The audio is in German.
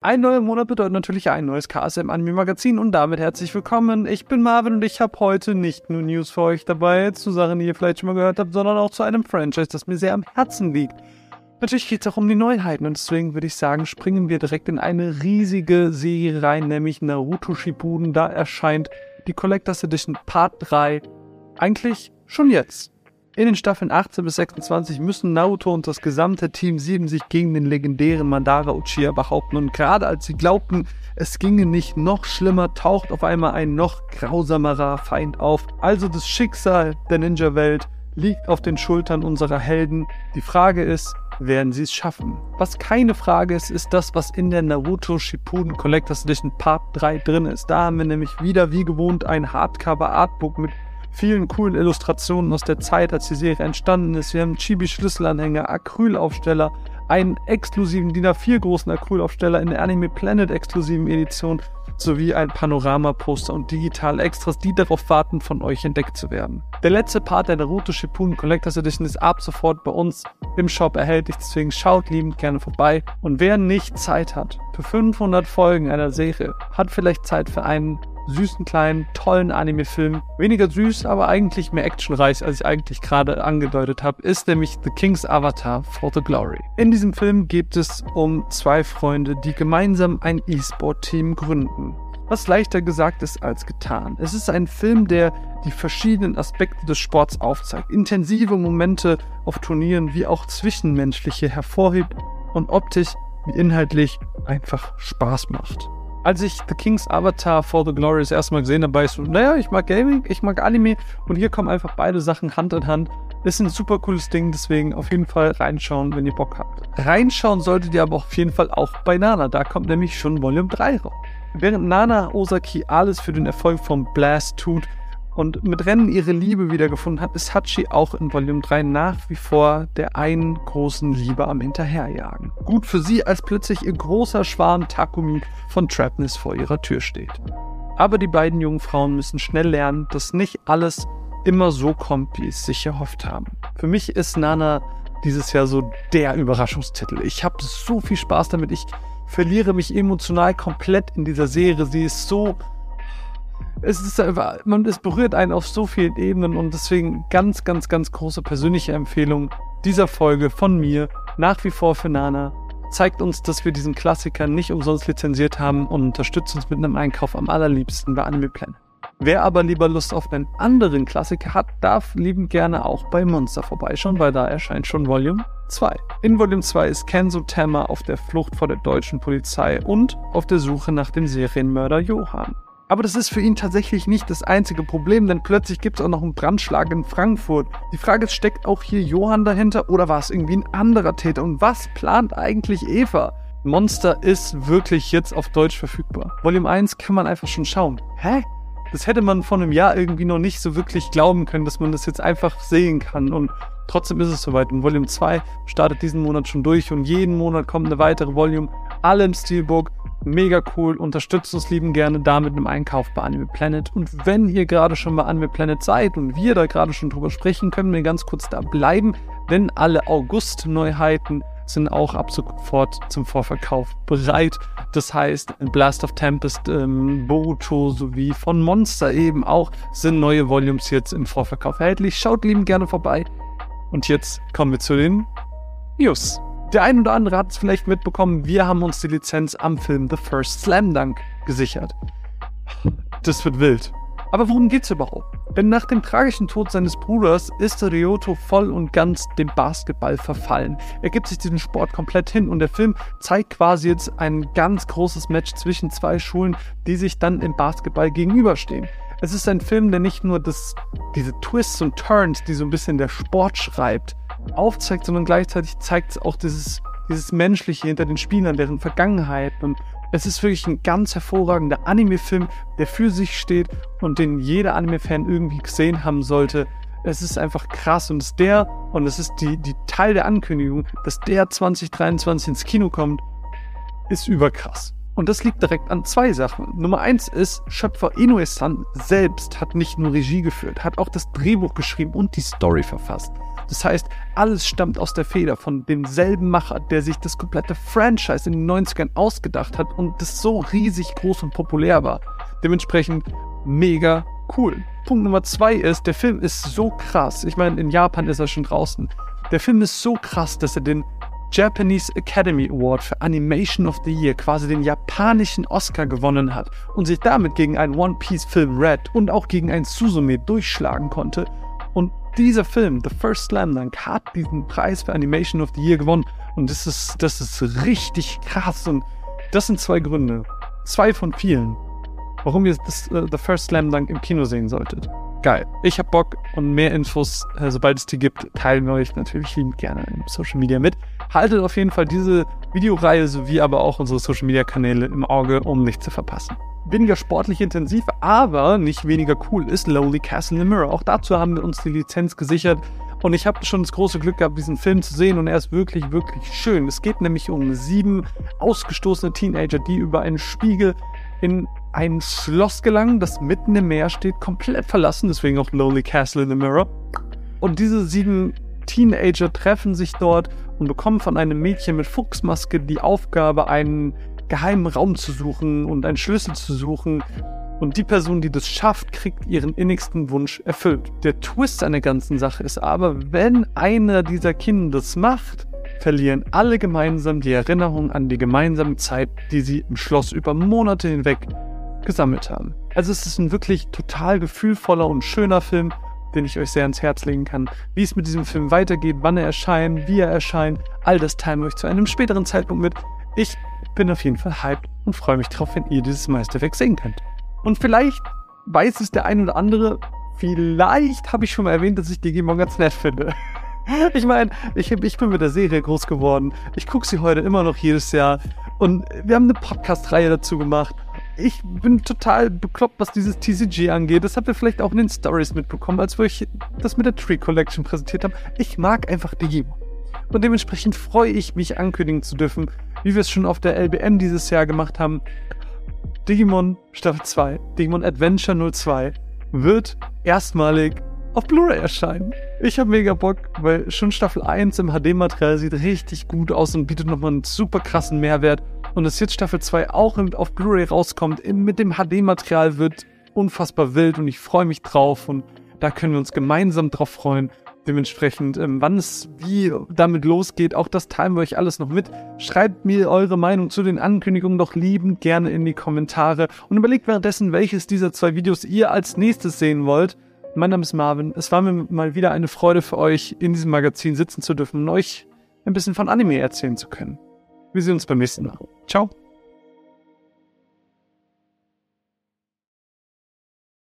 Ein neuer Monat bedeutet natürlich ein neues KSM Anime Magazin und damit herzlich willkommen. Ich bin Marvin und ich habe heute nicht nur News für euch dabei zu Sachen, die ihr vielleicht schon mal gehört habt, sondern auch zu einem Franchise, das mir sehr am Herzen liegt. Natürlich geht es auch um die Neuheiten und deswegen würde ich sagen, springen wir direkt in eine riesige Serie rein, nämlich Naruto Shippuden. Da erscheint die Collectors Edition Part 3 eigentlich schon jetzt. In den Staffeln 18 bis 26 müssen Naruto und das gesamte Team 7 sich gegen den legendären Madara Uchiha behaupten und gerade als sie glaubten, es ginge nicht noch schlimmer, taucht auf einmal ein noch grausamerer Feind auf. Also das Schicksal der Ninja-Welt liegt auf den Schultern unserer Helden. Die Frage ist, werden sie es schaffen? Was keine Frage ist, ist das, was in der Naruto Shippuden Collectors Edition Part 3 drin ist. Da haben wir nämlich wieder wie gewohnt ein Hardcover Artbook mit vielen coolen Illustrationen aus der Zeit, als die Serie entstanden ist. Wir haben Chibi-Schlüsselanhänger, Acrylaufsteller, einen exklusiven DIN A4 großen Acrylaufsteller in der Anime Planet exklusiven Edition sowie ein Panorama-Poster und digitale Extras, die darauf warten, von euch entdeckt zu werden. Der letzte Part der Naruto Shippuden Collectors Edition ist ab sofort bei uns im Shop erhältlich, deswegen schaut liebend gerne vorbei. Und wer nicht Zeit hat für 500 Folgen einer Serie, hat vielleicht Zeit für einen süßen, kleinen, tollen Anime-Film. Weniger süß, aber eigentlich mehr actionreich, als ich eigentlich gerade angedeutet habe, ist nämlich The King's Avatar for the Glory. In diesem Film geht es um zwei Freunde, die gemeinsam ein E-Sport-Team gründen. Was leichter gesagt ist als getan. Es ist ein Film, der die verschiedenen Aspekte des Sports aufzeigt. Intensive Momente auf Turnieren wie auch zwischenmenschliche hervorhebt und optisch wie inhaltlich einfach Spaß macht als ich The King's Avatar for the Glory das erste Mal gesehen habe, war ich so, naja, ich mag Gaming, ich mag Anime und hier kommen einfach beide Sachen Hand in Hand. Ist ein super cooles Ding, deswegen auf jeden Fall reinschauen, wenn ihr Bock habt. Reinschauen solltet ihr aber auf jeden Fall auch bei Nana, da kommt nämlich schon Volume 3 raus. Während Nana Osaki alles für den Erfolg von Blast tut, und mit Rennen ihre Liebe wiedergefunden hat, ist Hachi auch in Volume 3 nach wie vor der einen großen Liebe am Hinterherjagen. Gut für sie, als plötzlich ihr großer Schwarm Takumi von Trapness vor ihrer Tür steht. Aber die beiden jungen Frauen müssen schnell lernen, dass nicht alles immer so kommt, wie es sich erhofft haben. Für mich ist Nana dieses Jahr so der Überraschungstitel. Ich habe so viel Spaß damit. Ich verliere mich emotional komplett in dieser Serie. Sie ist so es ist einfach, man, es berührt einen auf so vielen Ebenen und deswegen ganz, ganz, ganz große persönliche Empfehlung dieser Folge von mir, nach wie vor für Nana. Zeigt uns, dass wir diesen Klassiker nicht umsonst lizenziert haben und unterstützt uns mit einem Einkauf am allerliebsten bei Anime Planet. Wer aber lieber Lust auf einen anderen Klassiker hat, darf liebend gerne auch bei Monster vorbeischauen, weil da erscheint schon Volume 2. In Volume 2 ist Kenzo Tama auf der Flucht vor der deutschen Polizei und auf der Suche nach dem Serienmörder Johann. Aber das ist für ihn tatsächlich nicht das einzige Problem, denn plötzlich gibt es auch noch einen Brandschlag in Frankfurt. Die Frage ist, steckt auch hier Johann dahinter oder war es irgendwie ein anderer Täter? Und was plant eigentlich Eva? Monster ist wirklich jetzt auf Deutsch verfügbar. Volume 1 kann man einfach schon schauen. Hä? Das hätte man vor einem Jahr irgendwie noch nicht so wirklich glauben können, dass man das jetzt einfach sehen kann. Und trotzdem ist es soweit. Und Volume 2 startet diesen Monat schon durch und jeden Monat kommt eine weitere Volume. Alle im Steelbook Mega cool, unterstützt uns lieben gerne da mit einem Einkauf bei Anime Planet. Und wenn ihr gerade schon bei Anime Planet seid und wir da gerade schon drüber sprechen, können wir ganz kurz da bleiben, denn alle August-Neuheiten sind auch ab sofort zum Vorverkauf bereit. Das heißt, Blast of Tempest, ähm, Boruto sowie von Monster eben auch sind neue Volumes jetzt im Vorverkauf erhältlich. Schaut lieben gerne vorbei. Und jetzt kommen wir zu den News. Der ein oder andere hat es vielleicht mitbekommen, wir haben uns die Lizenz am Film The First Slam Dunk gesichert. Das wird wild. Aber worum geht's überhaupt? Denn nach dem tragischen Tod seines Bruders ist Ryoto voll und ganz dem Basketball verfallen. Er gibt sich diesem Sport komplett hin und der Film zeigt quasi jetzt ein ganz großes Match zwischen zwei Schulen, die sich dann im Basketball gegenüberstehen. Es ist ein Film, der nicht nur das, diese Twists und Turns, die so ein bisschen der Sport schreibt, aufzeigt, sondern gleichzeitig zeigt es auch dieses, dieses Menschliche hinter den Spielern, deren Vergangenheit. Und es ist wirklich ein ganz hervorragender Anime-Film, der für sich steht und den jeder Anime-Fan irgendwie gesehen haben sollte. Es ist einfach krass und es ist der, und es ist die, die Teil der Ankündigung, dass der 2023 ins Kino kommt, ist überkrass. Und das liegt direkt an zwei Sachen. Nummer eins ist, Schöpfer Inoue-san selbst hat nicht nur Regie geführt, hat auch das Drehbuch geschrieben und die Story verfasst. Das heißt, alles stammt aus der Feder von demselben Macher, der sich das komplette Franchise in den 90ern ausgedacht hat und das so riesig groß und populär war. Dementsprechend mega cool. Punkt Nummer zwei ist, der Film ist so krass. Ich meine, in Japan ist er schon draußen. Der Film ist so krass, dass er den Japanese Academy Award für Animation of the Year, quasi den japanischen Oscar gewonnen hat und sich damit gegen einen One Piece Film Red und auch gegen einen Suzume durchschlagen konnte. Dieser Film, The First Slam Dunk, hat diesen Preis für Animation of the Year gewonnen. Und das ist, das ist richtig krass. Und das sind zwei Gründe. Zwei von vielen, warum ihr das, uh, The First Slam Dunk im Kino sehen solltet. Geil. Ich hab Bock und mehr Infos, äh, sobald es die gibt, teilen wir euch natürlich liebend gerne in Social Media mit. Haltet auf jeden Fall diese Videoreihe sowie aber auch unsere Social Media Kanäle im Auge, um nichts zu verpassen. Weniger sportlich intensiv, aber nicht weniger cool ist Lonely Castle in the Mirror. Auch dazu haben wir uns die Lizenz gesichert und ich habe schon das große Glück gehabt, diesen Film zu sehen und er ist wirklich, wirklich schön. Es geht nämlich um sieben ausgestoßene Teenager, die über einen Spiegel in ein Schloss gelangen, das mitten im Meer steht, komplett verlassen, deswegen auch Lonely Castle in the Mirror. Und diese sieben Teenager treffen sich dort und bekommen von einem Mädchen mit Fuchsmaske die Aufgabe, einen geheimen Raum zu suchen und einen Schlüssel zu suchen. Und die Person, die das schafft, kriegt ihren innigsten Wunsch erfüllt. Der Twist an der ganzen Sache ist aber, wenn einer dieser Kinder das macht, verlieren alle gemeinsam die Erinnerung an die gemeinsame Zeit, die sie im Schloss über Monate hinweg gesammelt haben. Also es ist ein wirklich total gefühlvoller und schöner Film, den ich euch sehr ans Herz legen kann. Wie es mit diesem Film weitergeht, wann er erscheint, wie er erscheint, all das teilen wir euch zu einem späteren Zeitpunkt mit. Ich bin auf jeden Fall hyped und freue mich drauf, wenn ihr dieses Meisterwerk sehen könnt. Und vielleicht weiß es der ein oder andere, vielleicht habe ich schon mal erwähnt, dass ich Digimon ganz nett finde. Ich meine, ich, ich bin mit der Serie groß geworden. Ich gucke sie heute immer noch jedes Jahr. Und wir haben eine Podcast-Reihe dazu gemacht ich bin total bekloppt, was dieses TCG angeht. Das habt ihr vielleicht auch in den Stories mitbekommen, als wir euch das mit der Tree Collection präsentiert haben. Ich mag einfach Digimon. Und dementsprechend freue ich mich, ankündigen zu dürfen, wie wir es schon auf der LBM dieses Jahr gemacht haben. Digimon Staffel 2, Digimon Adventure 02, wird erstmalig auf Blu-ray erscheinen. Ich habe mega Bock, weil schon Staffel 1 im HD-Material sieht richtig gut aus und bietet nochmal einen super krassen Mehrwert. Und dass jetzt Staffel 2 auch auf Blu-ray rauskommt, mit dem HD-Material wird unfassbar wild und ich freue mich drauf und da können wir uns gemeinsam drauf freuen. Dementsprechend, ähm, wann es wie damit losgeht, auch das teilen wir euch alles noch mit. Schreibt mir eure Meinung zu den Ankündigungen doch liebend gerne in die Kommentare und überlegt währenddessen, welches dieser zwei Videos ihr als nächstes sehen wollt. Mein Name ist Marvin. Es war mir mal wieder eine Freude für euch, in diesem Magazin sitzen zu dürfen und euch ein bisschen von Anime erzählen zu können. Wir sehen uns beim nächsten Mal. Ciao.